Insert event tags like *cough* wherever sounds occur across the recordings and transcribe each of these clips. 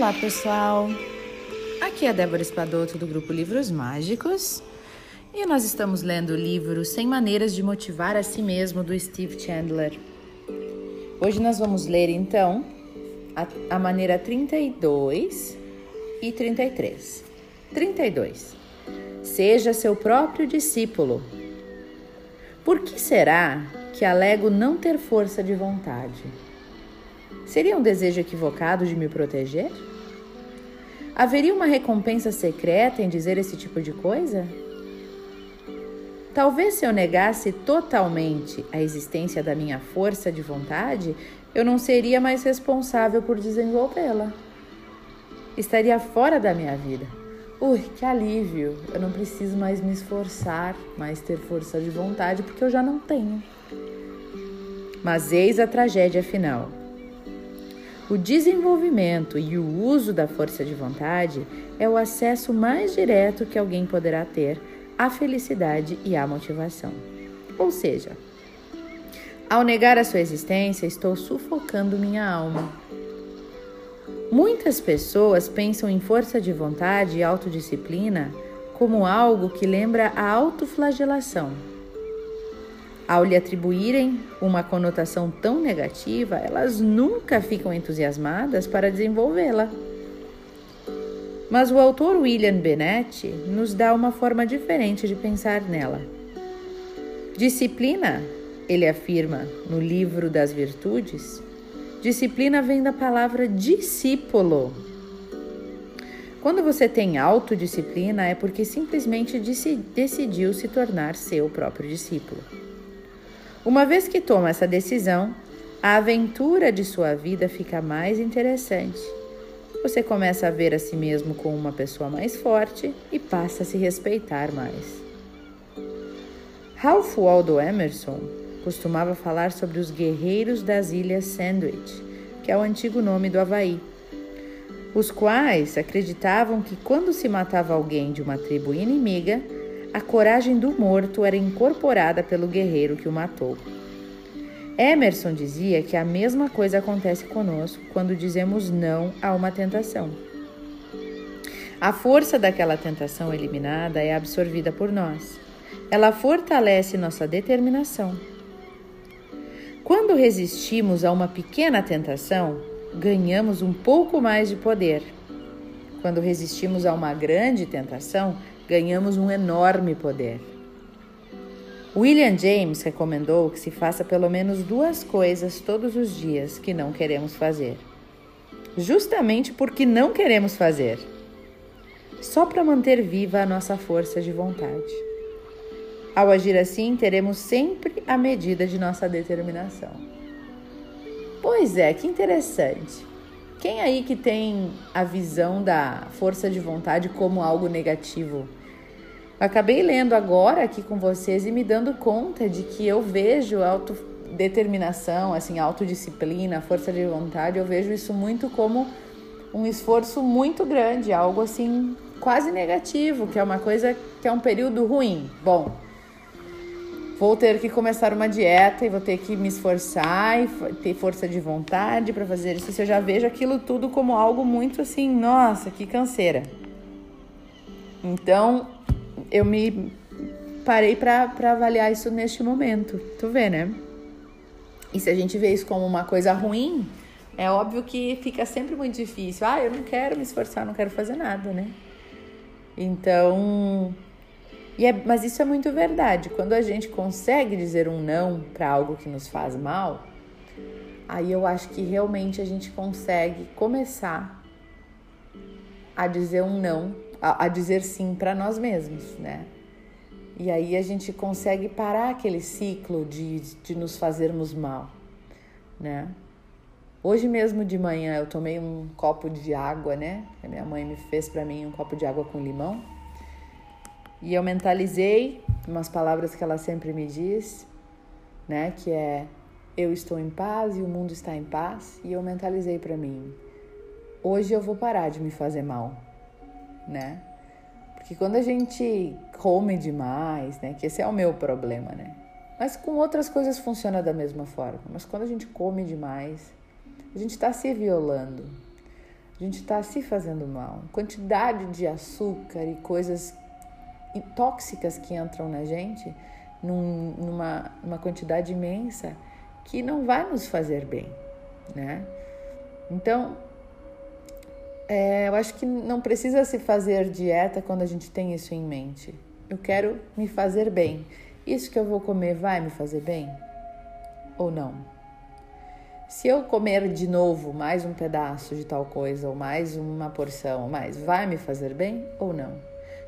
Olá, pessoal! Aqui é Débora Espadoto do grupo Livros Mágicos e nós estamos lendo o livro 100 Maneiras de Motivar a Si Mesmo do Steve Chandler. Hoje nós vamos ler então a, a maneira 32 e 33. 32. Seja seu próprio discípulo. Por que será que alego não ter força de vontade? Seria um desejo equivocado de me proteger? Haveria uma recompensa secreta em dizer esse tipo de coisa? Talvez se eu negasse totalmente a existência da minha força de vontade, eu não seria mais responsável por desenvolvê-la. Estaria fora da minha vida. Ui, que alívio! Eu não preciso mais me esforçar, mais ter força de vontade, porque eu já não tenho. Mas eis a tragédia final. O desenvolvimento e o uso da força de vontade é o acesso mais direto que alguém poderá ter à felicidade e à motivação. Ou seja, ao negar a sua existência, estou sufocando minha alma. Muitas pessoas pensam em força de vontade e autodisciplina como algo que lembra a autoflagelação ao lhe atribuírem uma conotação tão negativa, elas nunca ficam entusiasmadas para desenvolvê-la. Mas o autor William Bennett nos dá uma forma diferente de pensar nela. Disciplina, ele afirma no livro das virtudes, disciplina vem da palavra discípulo. Quando você tem autodisciplina é porque simplesmente decidiu se tornar seu próprio discípulo. Uma vez que toma essa decisão, a aventura de sua vida fica mais interessante. Você começa a ver a si mesmo como uma pessoa mais forte e passa a se respeitar mais. Ralph Waldo Emerson costumava falar sobre os guerreiros das Ilhas Sandwich, que é o antigo nome do Havaí, os quais acreditavam que quando se matava alguém de uma tribo inimiga, a coragem do morto era incorporada pelo guerreiro que o matou. Emerson dizia que a mesma coisa acontece conosco quando dizemos não a uma tentação. A força daquela tentação eliminada é absorvida por nós. Ela fortalece nossa determinação. Quando resistimos a uma pequena tentação, ganhamos um pouco mais de poder. Quando resistimos a uma grande tentação, ganhamos um enorme poder. William James recomendou que se faça pelo menos duas coisas todos os dias que não queremos fazer. Justamente porque não queremos fazer. Só para manter viva a nossa força de vontade. Ao agir assim, teremos sempre a medida de nossa determinação. Pois é, que interessante. Quem aí que tem a visão da força de vontade como algo negativo? Acabei lendo agora aqui com vocês e me dando conta de que eu vejo autodeterminação, assim, autodisciplina, força de vontade, eu vejo isso muito como um esforço muito grande, algo assim quase negativo, que é uma coisa que é um período ruim. Bom, vou ter que começar uma dieta e vou ter que me esforçar e ter força de vontade para fazer isso. Eu já vejo aquilo tudo como algo muito assim, nossa, que canseira. Então, eu me parei para avaliar isso neste momento. Tu vê, né? E se a gente vê isso como uma coisa ruim, é óbvio que fica sempre muito difícil. Ah, eu não quero me esforçar, não quero fazer nada, né? Então, e é, mas isso é muito verdade. Quando a gente consegue dizer um não para algo que nos faz mal, aí eu acho que realmente a gente consegue começar a dizer um não a, a dizer sim para nós mesmos, né? E aí a gente consegue parar aquele ciclo de, de nos fazermos mal, né? Hoje mesmo de manhã eu tomei um copo de água, né? A minha mãe me fez para mim um copo de água com limão. E eu mentalizei umas palavras que ela sempre me diz, né? Que é eu estou em paz e o mundo está em paz. E eu mentalizei para mim: hoje eu vou parar de me fazer mal né? Porque quando a gente come demais, né? Que esse é o meu problema, né? Mas com outras coisas funciona da mesma forma. Mas quando a gente come demais, a gente está se violando. a gente está se fazendo mal. Quantidade de açúcar e coisas tóxicas que entram na gente num, numa, quantidade imensa que não vai nos fazer bem, né? Então, é, eu acho que não precisa se fazer dieta quando a gente tem isso em mente. Eu quero me fazer bem. Isso que eu vou comer vai me fazer bem? Ou não? Se eu comer de novo mais um pedaço de tal coisa, ou mais uma porção, mais, vai me fazer bem ou não?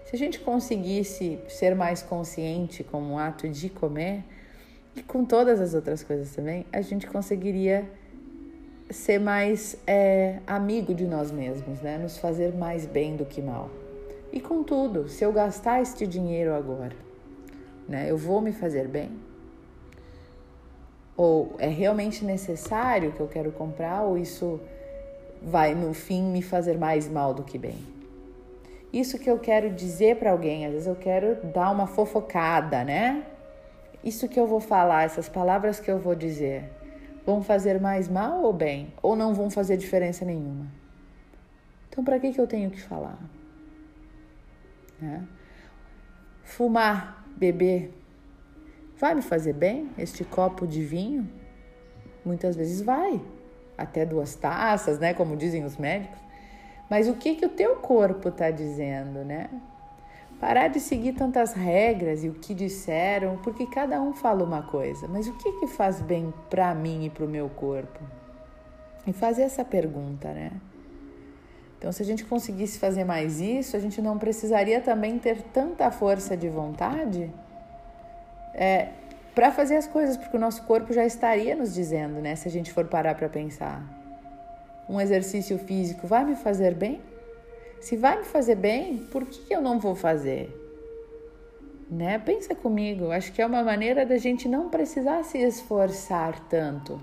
Se a gente conseguisse ser mais consciente com o ato de comer, e com todas as outras coisas também, a gente conseguiria ser mais é, amigo de nós mesmos, né? Nos fazer mais bem do que mal. E contudo, se eu gastar este dinheiro agora, né? Eu vou me fazer bem? Ou é realmente necessário que eu quero comprar ou isso vai no fim me fazer mais mal do que bem? Isso que eu quero dizer para alguém, às vezes eu quero dar uma fofocada, né? Isso que eu vou falar, essas palavras que eu vou dizer, vão fazer mais mal ou bem? Ou não vão fazer diferença nenhuma? Então, para que, que eu tenho que falar? Né? Fumar, beber, Vai me fazer bem este copo de vinho? Muitas vezes vai, até duas taças, né? Como dizem os médicos. Mas o que que o teu corpo está dizendo, né? Parar de seguir tantas regras e o que disseram, porque cada um fala uma coisa. Mas o que que faz bem para mim e para o meu corpo? E fazer essa pergunta, né? Então, se a gente conseguisse fazer mais isso, a gente não precisaria também ter tanta força de vontade é, para fazer as coisas, porque o nosso corpo já estaria nos dizendo, né? Se a gente for parar para pensar. Um exercício físico vai me fazer bem? Se vai me fazer bem, por que eu não vou fazer? Né? Pensa comigo, acho que é uma maneira da gente não precisar se esforçar tanto,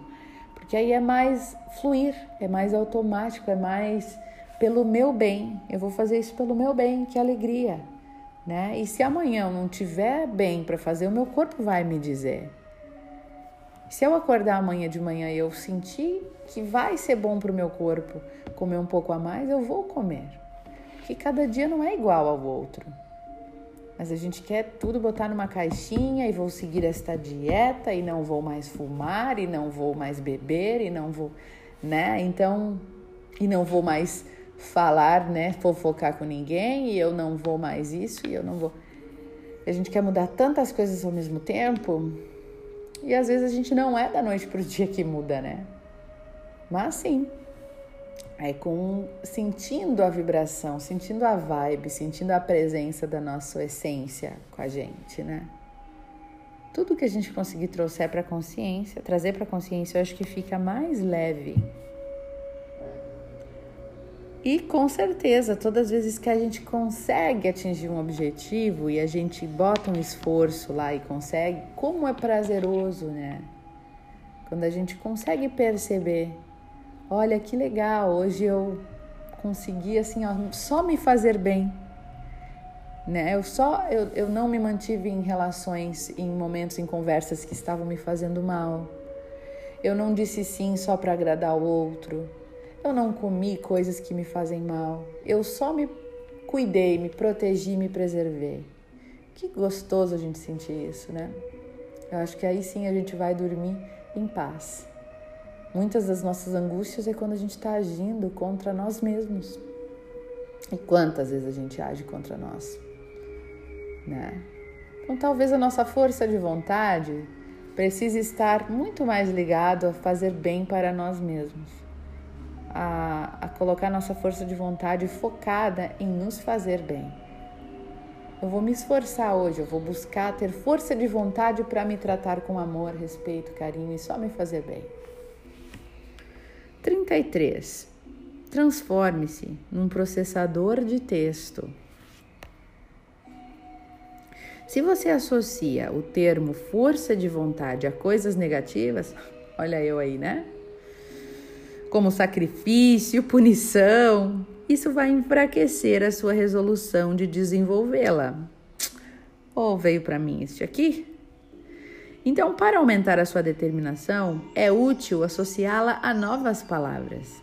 porque aí é mais fluir, é mais automático, é mais pelo meu bem. Eu vou fazer isso pelo meu bem, que alegria né? E se amanhã eu não tiver bem para fazer, o meu corpo vai me dizer. Se eu acordar amanhã de manhã e eu sentir que vai ser bom para o meu corpo comer um pouco a mais, eu vou comer. Porque cada dia não é igual ao outro. Mas a gente quer tudo botar numa caixinha e vou seguir esta dieta e não vou mais fumar e não vou mais beber e não vou, né? Então, e não vou mais falar, né, fofocar com ninguém e eu não vou mais isso e eu não vou. A gente quer mudar tantas coisas ao mesmo tempo e às vezes a gente não é da noite pro dia que muda, né? Mas sim, é com sentindo a vibração, sentindo a vibe, sentindo a presença da nossa essência com a gente, né? Tudo que a gente conseguir trouxer para consciência, trazer para consciência, eu acho que fica mais leve e com certeza, todas as vezes que a gente consegue atingir um objetivo e a gente bota um esforço lá e consegue, como é prazeroso, né? Quando a gente consegue perceber, olha que legal, hoje eu consegui assim, ó, só me fazer bem. Né? Eu só eu, eu não me mantive em relações, em momentos, em conversas que estavam me fazendo mal. Eu não disse sim só para agradar o outro. Eu não comi coisas que me fazem mal. Eu só me cuidei, me protegi, me preservei. Que gostoso a gente sentir isso, né? Eu acho que aí sim a gente vai dormir em paz. Muitas das nossas angústias é quando a gente está agindo contra nós mesmos. E quantas vezes a gente age contra nós, né? Então talvez a nossa força de vontade precise estar muito mais ligado a fazer bem para nós mesmos a, a colocar nossa força de vontade focada em nos fazer bem. Eu vou me esforçar hoje, eu vou buscar ter força de vontade para me tratar com amor, respeito, carinho e só me fazer bem. 33. Transforme-se num processador de texto. Se você associa o termo força de vontade a coisas negativas, *laughs* olha eu aí, né? como sacrifício, punição, isso vai enfraquecer a sua resolução de desenvolvê-la. Ou oh, veio para mim este aqui? Então, para aumentar a sua determinação, é útil associá-la a novas palavras.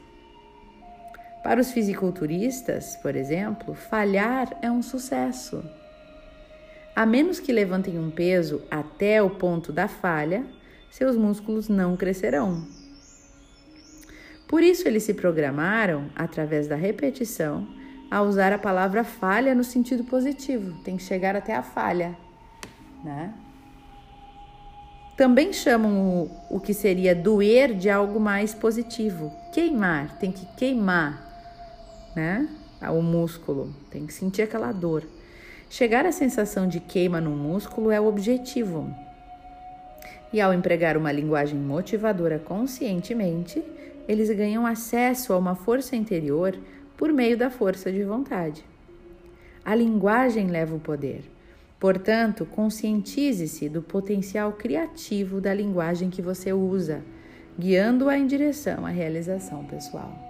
Para os fisiculturistas, por exemplo, falhar é um sucesso. A menos que levantem um peso até o ponto da falha, seus músculos não crescerão. Por isso, eles se programaram, através da repetição, a usar a palavra falha no sentido positivo. Tem que chegar até a falha, né? Também chamam o, o que seria doer de algo mais positivo. Queimar, tem que queimar né? O músculo, tem que sentir aquela dor. Chegar à sensação de queima no músculo é o objetivo. E ao empregar uma linguagem motivadora conscientemente, eles ganham acesso a uma força interior por meio da força de vontade. A linguagem leva o poder. Portanto, conscientize-se do potencial criativo da linguagem que você usa, guiando-a em direção à realização pessoal.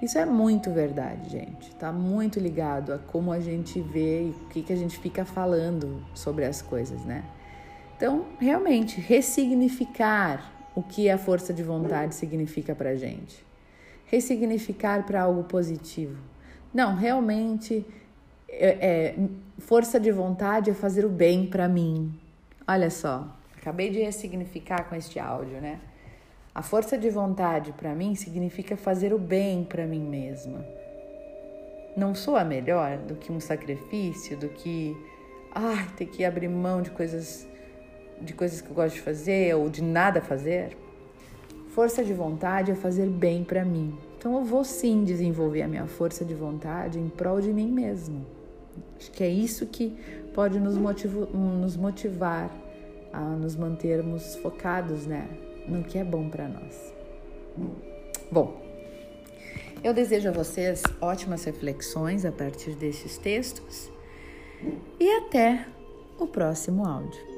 Isso é muito verdade, gente. Tá muito ligado a como a gente vê e o que, que a gente fica falando sobre as coisas, né? Então, realmente, ressignificar o que a força de vontade significa pra gente. Ressignificar para algo positivo. Não, realmente, é, é, força de vontade é fazer o bem para mim. Olha só, acabei de ressignificar com este áudio, né? A força de vontade para mim significa fazer o bem para mim mesma. Não sou a melhor do que um sacrifício, do que ai, ter que abrir mão de coisas de coisas que eu gosto de fazer ou de nada fazer. Força de vontade é fazer bem para mim. Então eu vou sim desenvolver a minha força de vontade em prol de mim mesmo. Acho que é isso que pode nos, motivo, nos motivar a nos mantermos focados, né? no que é bom para nós. Bom, eu desejo a vocês ótimas reflexões a partir desses textos e até o próximo áudio.